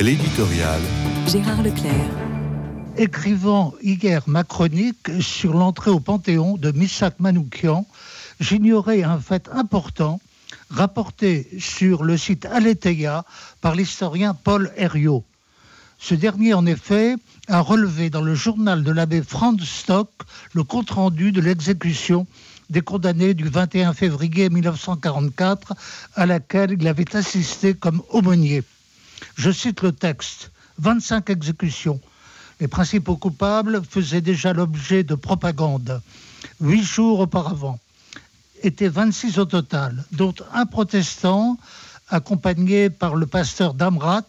L'éditorial. Gérard Leclerc. Écrivant hier ma chronique sur l'entrée au Panthéon de Missak Manoukian, j'ignorais un fait important rapporté sur le site Aletheia par l'historien Paul Herriot. Ce dernier, en effet, a relevé dans le journal de l'abbé Franz Stock le compte-rendu de l'exécution des condamnés du 21 février 1944 à laquelle il avait assisté comme aumônier. Je cite le texte. 25 exécutions. Les principaux coupables faisaient déjà l'objet de propagande. Huit jours auparavant étaient 26 au total, dont un protestant accompagné par le pasteur Damrat,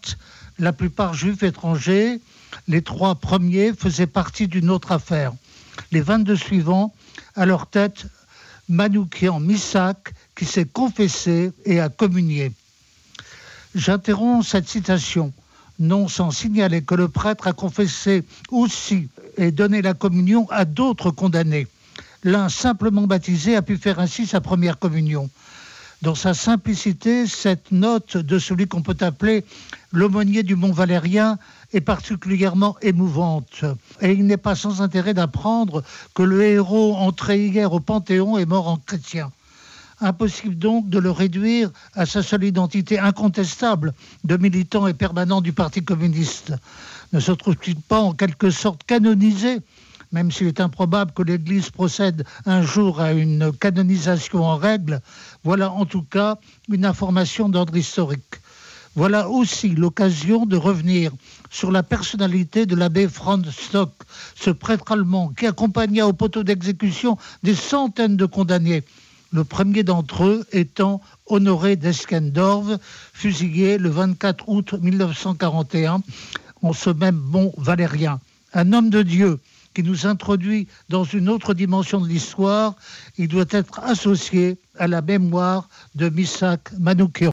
la plupart juifs étrangers. Les trois premiers faisaient partie d'une autre affaire. Les 22 suivants, à leur tête, Manoukian Misak, qui s'est confessé et a communié. J'interromps cette citation, non sans signaler que le prêtre a confessé aussi et donné la communion à d'autres condamnés. L'un simplement baptisé a pu faire ainsi sa première communion. Dans sa simplicité, cette note de celui qu'on peut appeler l'aumônier du Mont Valérien est particulièrement émouvante. Et il n'est pas sans intérêt d'apprendre que le héros entré hier au Panthéon est mort en chrétien. Impossible donc de le réduire à sa seule identité incontestable de militant et permanent du Parti communiste. Ne se trouve-t-il pas en quelque sorte canonisé même s'il est improbable que l'Église procède un jour à une canonisation en règle, voilà en tout cas une information d'ordre historique. Voilà aussi l'occasion de revenir sur la personnalité de l'abbé Franz Stock, ce prêtre allemand qui accompagna au poteau d'exécution des centaines de condamnés le premier d'entre eux étant Honoré d'Eskendorf, fusillé le 24 août 1941 en ce même mont valérien. Un homme de Dieu qui nous introduit dans une autre dimension de l'histoire, il doit être associé à la mémoire de Misak Manoukian.